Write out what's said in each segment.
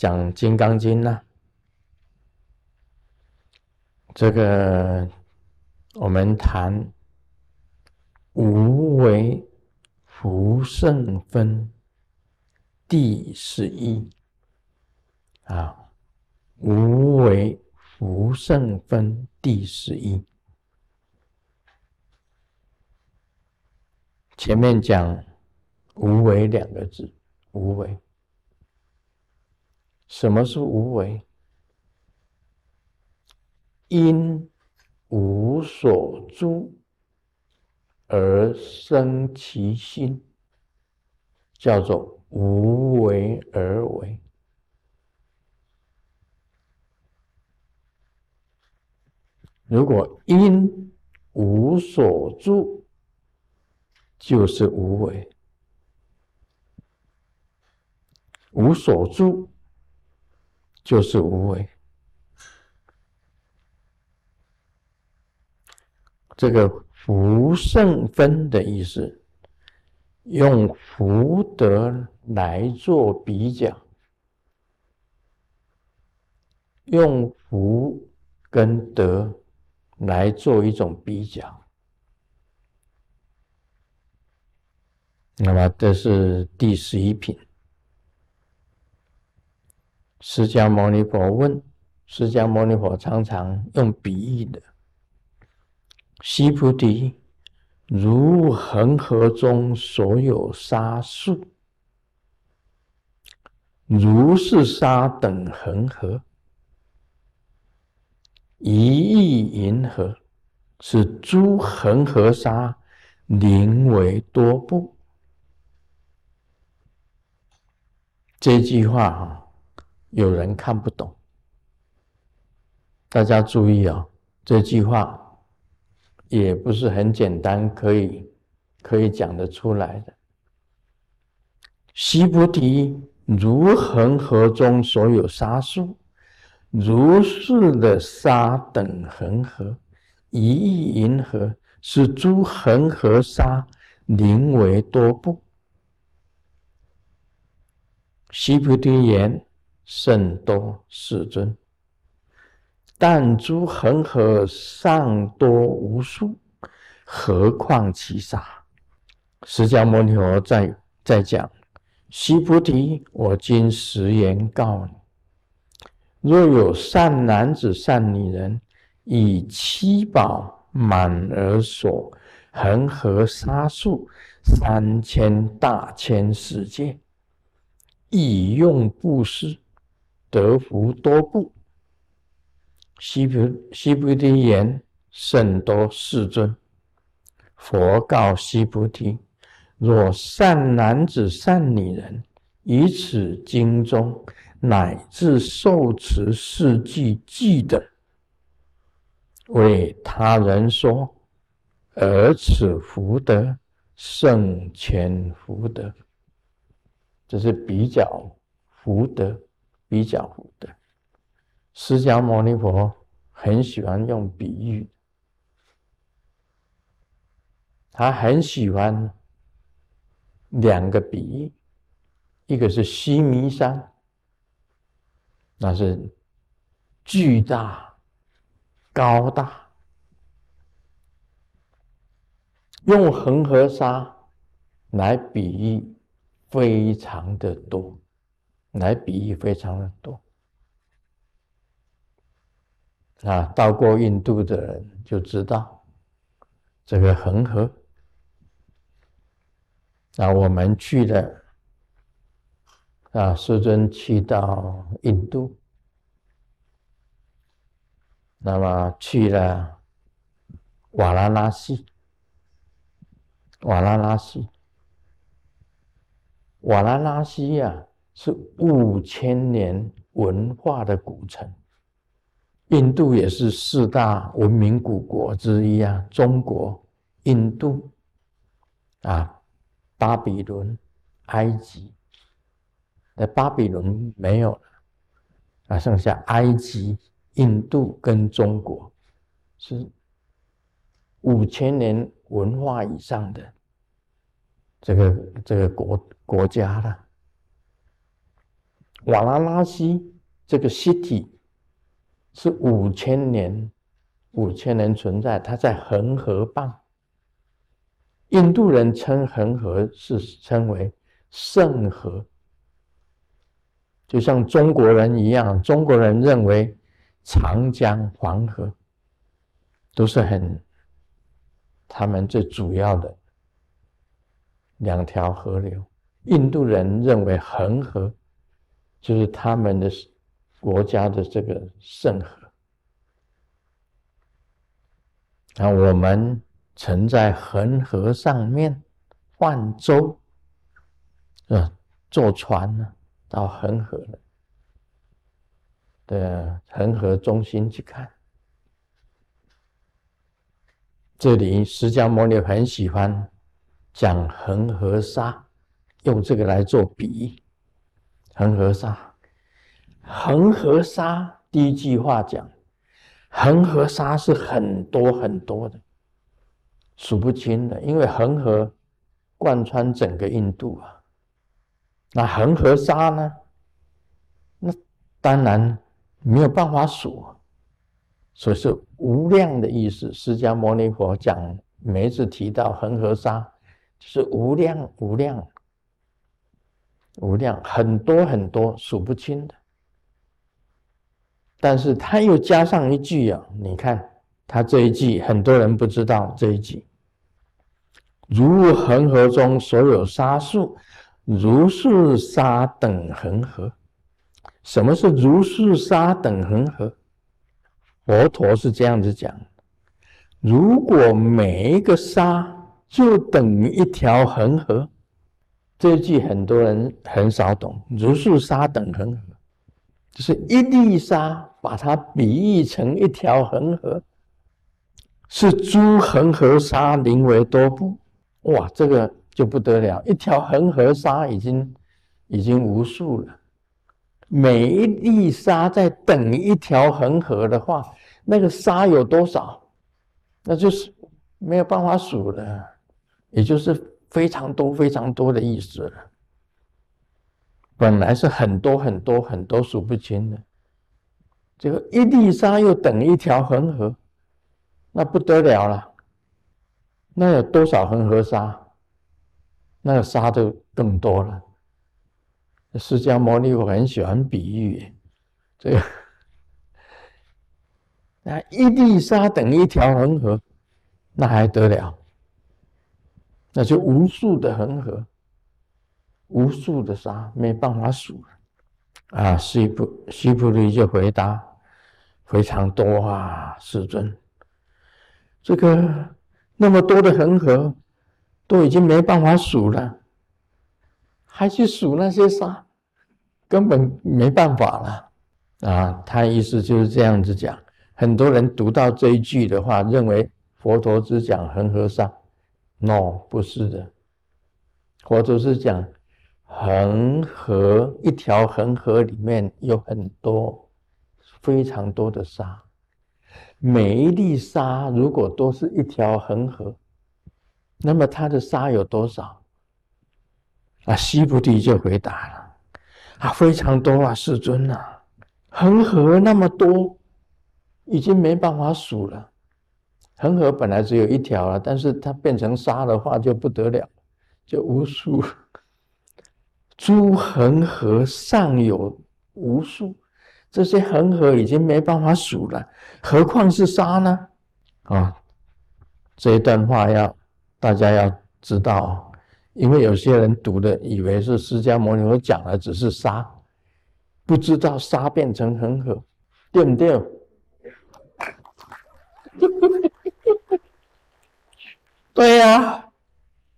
讲《金刚经》呢，这个我们谈无为福圣分第十一啊，无为福圣分第十一。前面讲无为两个字，无为。什么是无为？因无所住而生其心，叫做无为而为。如果因无所住，就是无为。无所住。就是无为，这个福圣分的意思，用福德来做比较，用福跟德来做一种比较。那么，这是第十一品。释迦牟尼佛问：释迦牟尼佛常常用比喻的，须菩提，如恒河中所有沙数，如是沙等恒河，一亿银河，是诸恒河沙宁为多不？这句话哈。有人看不懂，大家注意啊！这句话也不是很简单，可以可以讲得出来的。西菩提，如恒河中所有沙数，如是的沙等恒河，一亿银河，是诸恒河沙宁为多不？西菩提言。甚多世尊，但诸恒河尚多无数，何况其沙？释迦牟尼佛在在讲：须菩提，我今实言告你：若有善男子、善女人，以七宝满而所恒河沙数三千大千世界，以用布施。得福多不？西菩西菩提言：甚多世尊。佛告须菩提：若善男子、善女人，以此经中乃至受持四句记的，为他人说，而此福德胜前福德。这是比较福德。比较的，释迦牟尼佛很喜欢用比喻，他很喜欢两个比喻，一个是须弥山，那是巨大、高大，用恒河沙来比喻，非常的多。来比喻非常的多啊！到过印度的人就知道这个恒河啊，我们去了啊，师尊去到印度，那么去了瓦拉纳西，瓦拉纳西，瓦拉纳西呀。是五千年文化的古城，印度也是四大文明古国之一啊。中国、印度啊，巴比伦、埃及，那巴比伦没有了啊，剩下埃及、印度跟中国是五千年文化以上的这个这个国国家了。瓦拉拉西这个 City 是五千年，五千年存在，它在恒河畔。印度人称恒河是称为圣河，就像中国人一样，中国人认为长江、黄河都是很他们最主要的两条河流。印度人认为恒河就是他们的国家的这个圣河，那我们。乘在恒河上面泛舟，啊，坐船呢到恒河的恒河中心去看。这里释迦牟尼很喜欢讲恒河沙，用这个来做比喻。恒河沙，恒河沙第一句话讲，恒河沙是很多很多的。数不清的，因为恒河贯穿整个印度啊。那恒河沙呢？那当然没有办法数，所以是无量的意思。释迦牟尼佛讲，每一次提到恒河沙，就是无量无量无量，很多很多数不清的。但是他又加上一句啊，你看他这一句，很多人不知道这一句。如恒河中所有沙数，如是沙等恒河。什么是如是沙等恒河？佛陀是这样子讲：如果每一个沙就等于一条恒河，这句很多人很少懂。如数沙等恒河，就是一粒沙，把它比喻成一条恒河，是诸恒河沙宁为多不。哇，这个就不得了！一条恒河沙已经已经无数了，每一粒沙在等一条恒河的话，那个沙有多少？那就是没有办法数了，也就是非常多非常多的意思了。本来是很多很多很多数不清的，这个一粒沙又等一条恒河，那不得了了。那有多少恒河沙？那个沙就更多了。释迦牟尼我很喜欢比喻，这个那一粒沙等一条恒河，那还得了？那就无数的恒河，无数的沙，没办法数啊！西普西普利就回答：非常多啊，世尊，这个。那么多的恒河都已经没办法数了，还去数那些沙，根本没办法了啊！他意思就是这样子讲。很多人读到这一句的话，认为佛陀只讲恒河沙，no，不是的。佛祖是讲恒河一条恒河里面有很多非常多的沙。每一粒沙如果都是一条恒河，那么它的沙有多少？啊，西菩提就回答了：啊，非常多啊，世尊啊，恒河那么多，已经没办法数了。恒河本来只有一条了，但是它变成沙的话就不得了，就无数。诸恒河尚有无数。这些恒河已经没办法数了，何况是沙呢？啊，这一段话要大家要知道，因为有些人读的以为是释迦牟尼佛讲的只是沙，不知道沙变成恒河，对不对？对呀，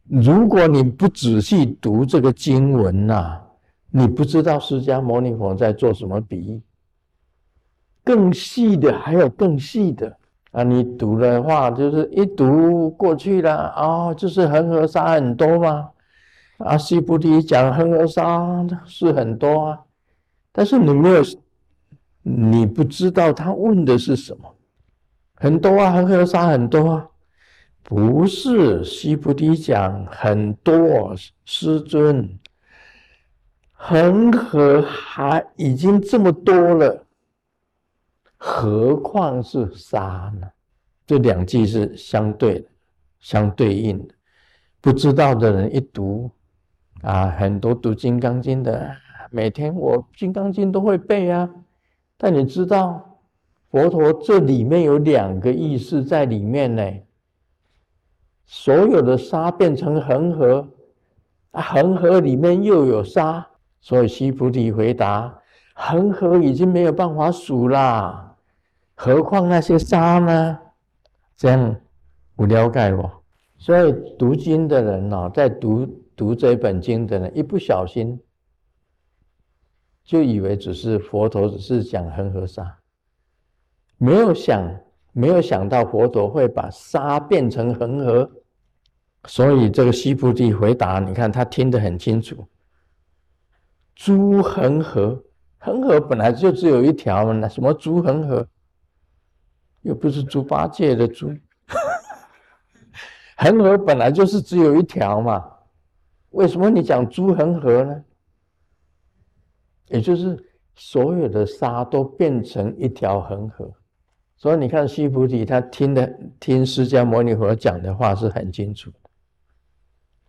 如果你不仔细读这个经文呐，你不知道释迦牟尼佛在做什么比喻。更细的还有更细的啊！你读的话，就是一读过去了哦，就是恒河沙很多吗？啊，西菩提讲恒河沙是很多啊，但是你没有，你不知道他问的是什么？很多啊，恒河沙很多啊，不是西菩提讲很多，师尊，恒河还已经这么多了，何况是沙呢？这两句是相对的、相对应的。不知道的人一读，啊，很多读《金刚经》的，每天我《金刚经》都会背啊。但你知道，佛陀这里面有两个意思在里面呢。所有的沙变成恒河，啊，恒河里面又有沙，所以西菩提回答：恒河已经没有办法数啦，何况那些沙呢？这样我了解不？所以读经的人呢，在读读这本经的人，一不小心就以为只是佛陀只是讲恒河沙，没有想没有想到佛陀会把沙变成恒河。所以这个西菩提回答，你看他听得很清楚。诸恒河，恒河本来就只有一条嘛，那什么诸恒河，又不是猪八戒的猪。恒河本来就是只有一条嘛，为什么你讲诸恒河呢？也就是所有的沙都变成一条恒河。所以你看西菩提，他听的听释迦牟尼佛讲的话是很清楚的。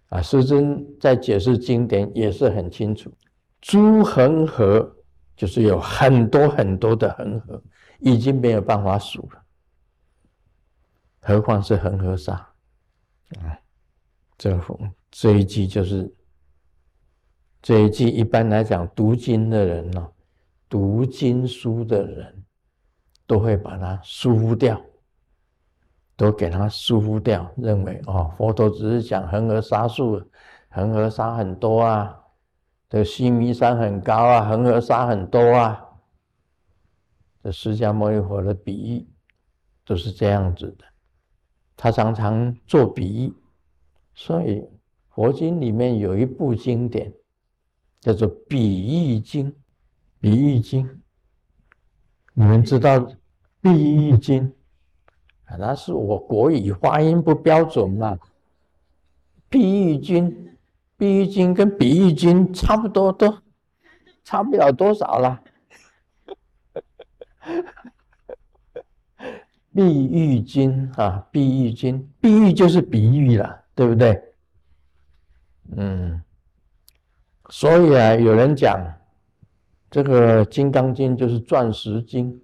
啊，师尊在解释经典也是很清楚，诸恒河就是有很多很多的恒河，已经没有办法数了，何况是恒河沙啊！这这一句就是这一句，一般来讲，读经的人呢，读经书的人都会把它疏忽掉。都给他疏忽掉，认为哦，佛陀只是讲恒河沙数，恒河沙很多啊，这个西弥山很高啊，恒河沙很多啊。这释迦牟尼佛的比喻都是这样子的，他常常做比喻，所以佛经里面有一部经典叫做《比喻经》，比喻经，你们知道《比喻经》？那是我国语发音不标准嘛？碧玉君，碧玉君跟比喻君差不多，都差不了多少了。碧玉君啊，碧玉君，碧玉就是比喻了，对不对？嗯，所以啊，有人讲这个《金刚经》就是钻石经。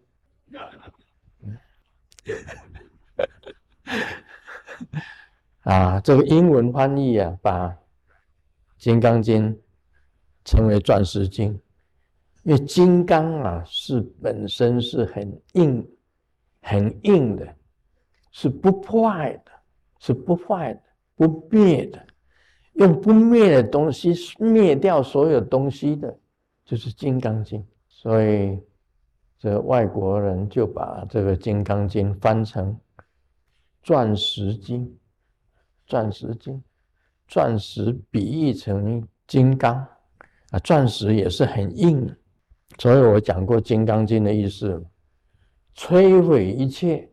啊，这个英文翻译啊，把《金刚经》称为钻石经，因为金刚啊是本身是很硬、很硬的，是不坏的，是不坏的、不灭的，用不灭的东西灭掉所有东西的，就是《金刚经》。所以，这外国人就把这个《金刚经》翻成。钻石经，钻石经，钻石比喻成金刚啊，钻石也是很硬，所以我讲过《金刚经》的意思，摧毁一切，《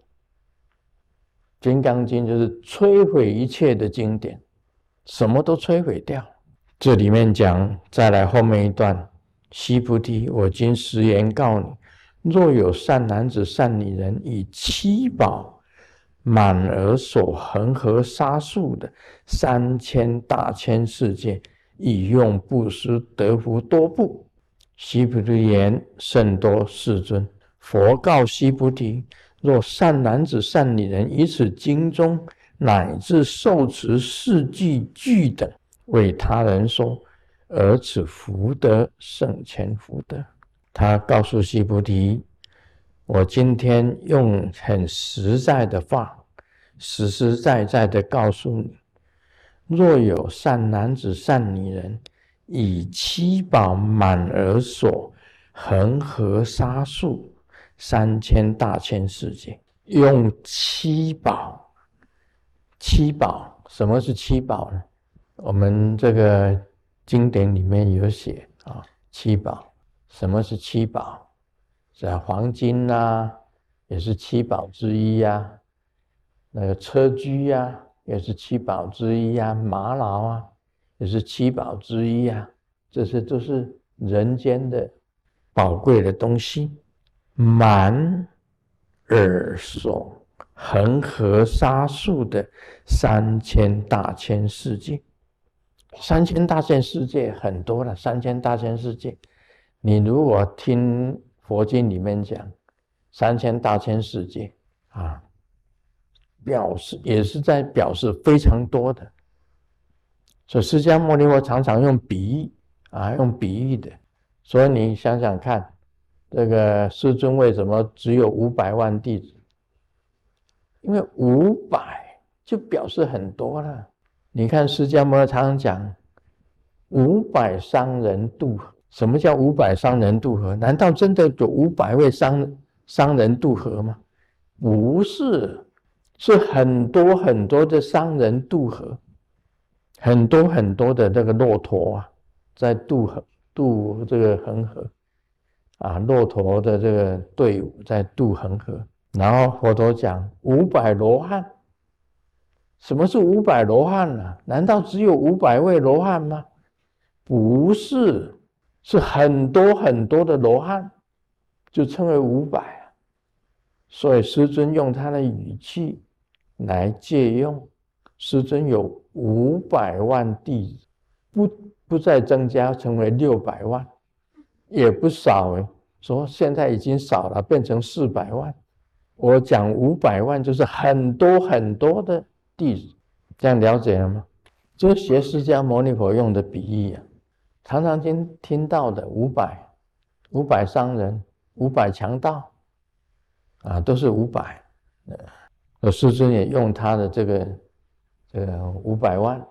金刚经》就是摧毁一切的经典，什么都摧毁掉。这里面讲，再来后面一段，须菩提，我今实言告你，若有善男子、善女人，以七宝。满而所恒河沙数的三千大千世界，以用布施得福多不？须菩提言：甚多，世尊。佛告须菩提：若善男子、善女人，以此经中乃至受持四句句等，为他人说，而此福德胜前福德。他告诉须菩提。我今天用很实在的话，实实在在的告诉你：若有善男子、善女人，以七宝满而所恒河沙数三千大千世界，用七宝。七宝，什么是七宝呢？我们这个经典里面有写啊，七宝。什么是七宝？是黄金呐，也是七宝之一呀。那个车居呀，也是七宝之一呀。玛瑙啊，也是七宝之一呀。这些都是人间的宝贵的东西，满耳所恒河沙数的三千大千世界，三千大千世界很多了。三千大千世界，你如果听佛经里面讲三千大千世界啊，表示也是在表示非常多的。所以释迦牟尼佛常常用比喻。啊，用比喻的，所以你想想看，这个师尊为什么只有五百万弟子？因为五百就表示很多了。你看释迦牟尼常常讲五百商人渡河，什么叫五百商人渡河？难道真的有五百位商商人渡河吗？不是，是很多很多的商人渡河，很多很多的那个骆驼啊。在渡河渡这个恒河，啊，骆驼的这个队伍在渡恒河。然后佛陀讲五百罗汉，什么是五百罗汉呢？难道只有五百位罗汉吗？不是，是很多很多的罗汉，就称为五百。所以师尊用他的语气来借用，师尊有五百万弟子，不。不再增加，成为六百万，也不少哎。说现在已经少了，变成四百万。我讲五百万，就是很多很多的弟子，这样了解了吗？就是学释迦牟尼佛用的比喻啊，常常听听到的五百，五百商人，五百强盗，啊，都是五百。呃，师尊也用他的这个，这个五百万。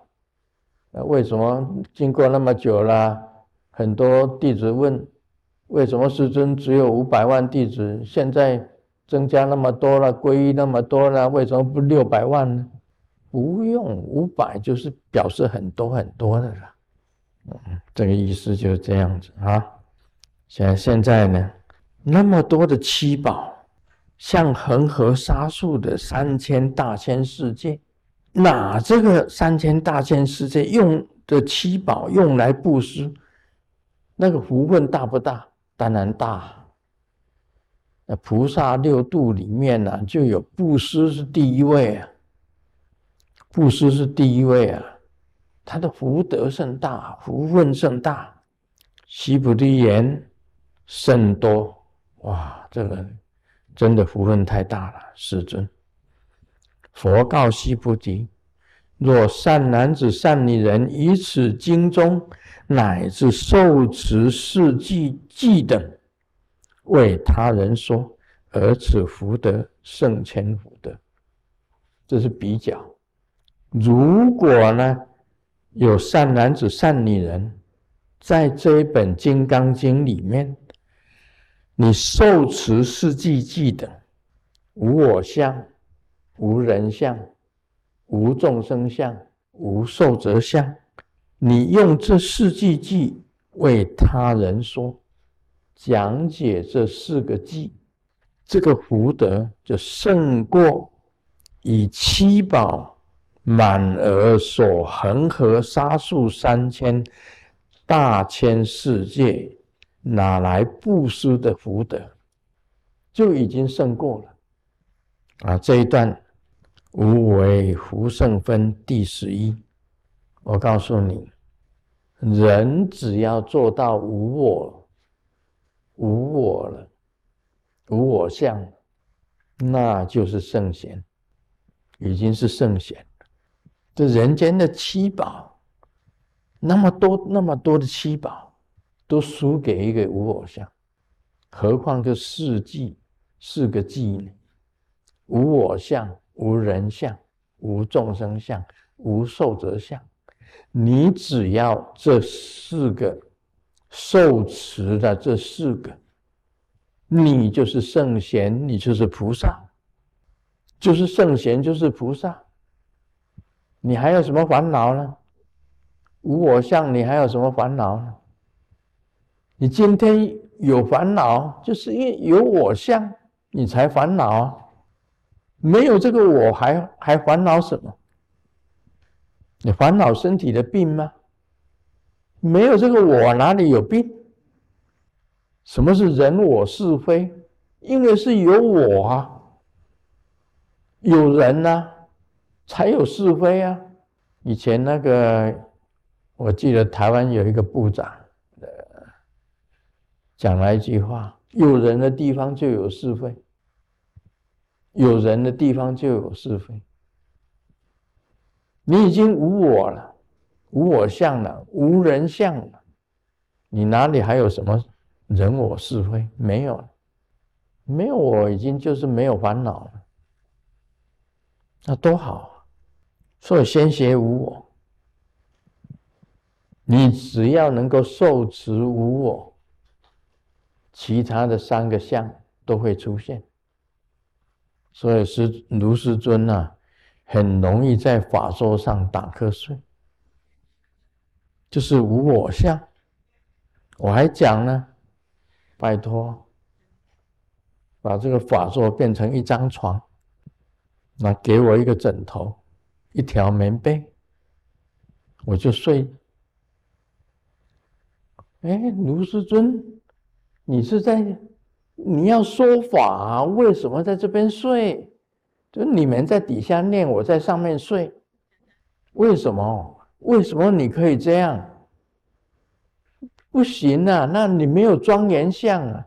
那为什么经过那么久了，很多弟子问，为什么师尊只有五百万弟子，现在增加那么多了，皈依那么多了，为什么不六百万呢？不用五百，就是表示很多很多的了。嗯，这个意思就是这样子啊。现现在呢，那么多的七宝，像恒河沙数的三千大千世界。哪这个三千大千世界用的七宝用来布施，那个福分大不大？当然大。那菩萨六度里面呢，就有布施是第一位啊，布施是第一位啊，他的福德甚大，福分甚大，悉菩提言甚多。哇，这个真的福分太大了，世尊。佛告悉菩提：若善男子、善女人以此经中乃至受持四记记等，为他人说，而此福德胜千福德。这是比较。如果呢，有善男子、善女人，在这一本《金刚经》里面，你受持四记记等，无我相。无人相，无众生相，无寿者相。你用这四句偈为他人说，讲解这四个偈，这个福德就胜过以七宝满额所恒河沙数三千大千世界哪来布施的福德，就已经胜过了。啊，这一段。无为福胜分第十一，我告诉你，人只要做到无我、无我了、无我相，那就是圣贤，已经是圣贤。这人间的七宝，那么多那么多的七宝，都输给一个无我相，何况这四季四个季呢？无我相。无人相，无众生相，无寿者相。你只要这四个受持的这四个，你就是圣贤，你就是菩萨，就是圣贤，就是菩萨。你还有什么烦恼呢？无我相，你还有什么烦恼呢？你今天有烦恼，就是因为有我相，你才烦恼。没有这个，我还还烦恼什么？你烦恼身体的病吗？没有这个我哪里有病？什么是人我是非？因为是有我啊，有人呐，才有是非啊。以前那个，我记得台湾有一个部长，呃，讲了一句话：有人的地方就有是非，有人的地方就有是非。你已经无我了，无我相了，无人相了，你哪里还有什么人我是非？没有了，没有我，已经就是没有烦恼了，那多好！所以先学无我，你只要能够受持无我，其他的三个相都会出现。所以师如师尊呐。很容易在法座上打瞌睡，就是无我相。我还讲呢，拜托，把这个法座变成一张床，那给我一个枕头，一条棉被，我就睡。哎，卢师尊，你是在你要说法，为什么在这边睡？就你们在底下念，我在上面睡，为什么？为什么你可以这样？不行啊！那你没有庄严相啊！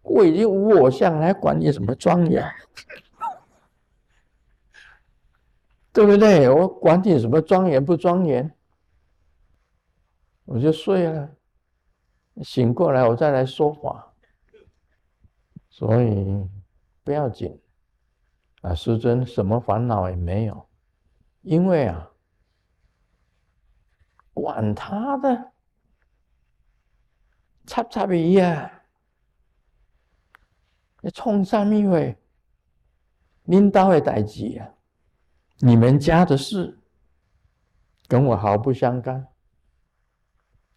我已经无我相，还管你什么庄严？对不对？我管你什么庄严不庄严？我就睡了，醒过来我再来说法，所以不要紧。啊，师尊，什么烦恼也没有，因为啊，管他的，插插鼻呀，你冲上面位，领导的代志啊，你们家的事，跟我毫不相干。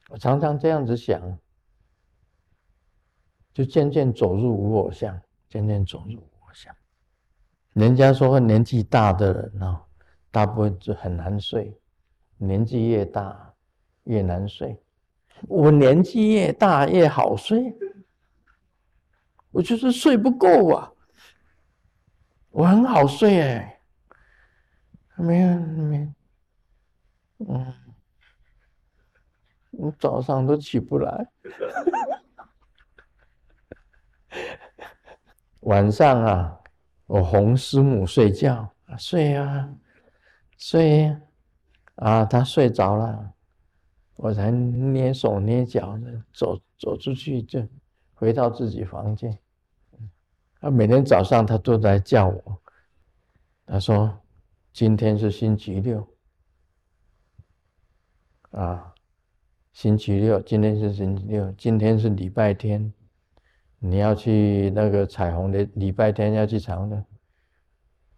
我常常这样子想，就渐渐走入无我相，渐渐走入无我相。人家说年纪大的人呢，大部分就很难睡。年纪越大越难睡。我年纪越大越好睡。我就是睡不够啊。我很好睡哎。没有没，嗯，我早上都起不来。晚上啊。我哄师母睡觉，睡啊，睡啊，他睡着了，我才捏手捏脚的走走出去，就回到自己房间。他每天早上他都在叫我，他说：“今天是星期六，啊，星期六，今天是星期六，今天是礼拜天。”你要去那个彩虹的礼拜天要去彩虹的，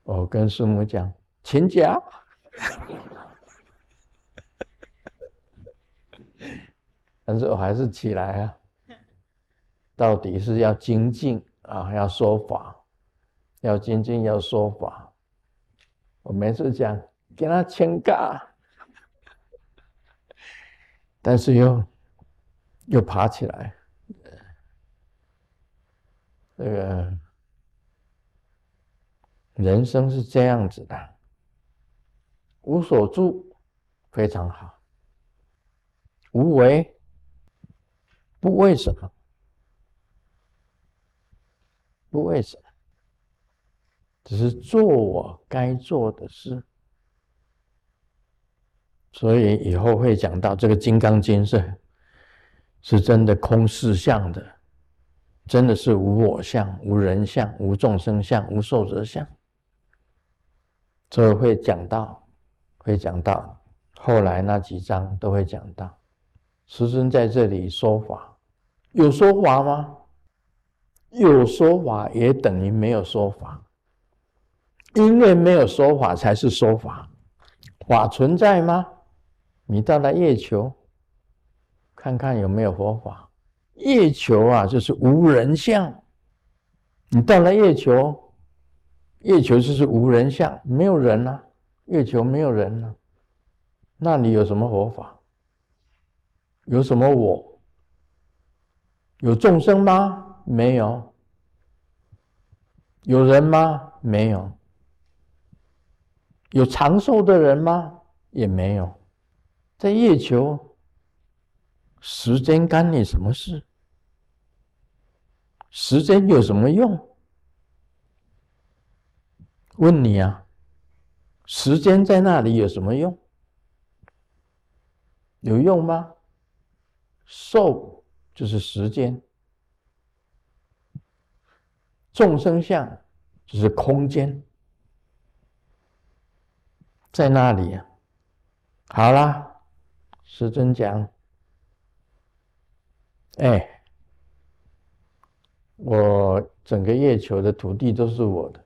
我跟师母讲请假，但是我还是起来啊。到底是要精进啊，要说法，要精进要说法。我每次讲给他请假，但是又又爬起来。这个人生是这样子的，无所住非常好，无为不为什么，不为什么，只是做我该做的事。所以以后会讲到这个《金刚经》是是真的空四相的。真的是无我相、无人相、无众生相、无寿者相，所以会讲到，会讲到，后来那几章都会讲到。师尊在这里说法，有说法吗？有说法也等于没有说法，因为没有说法才是说法。法存在吗？你到了月球，看看有没有佛法。月球啊，就是无人相。你到了月球，月球就是无人相，没有人啊，月球没有人啊，那你有什么佛法？有什么我？有众生吗？没有。有人吗？没有。有长寿的人吗？也没有。在月球，时间干你什么事？时间有什么用？问你啊，时间在那里有什么用？有用吗？寿就是时间，众生相就是空间，在那里。好啦，师尊讲，哎，我整个月球的土地都是我的。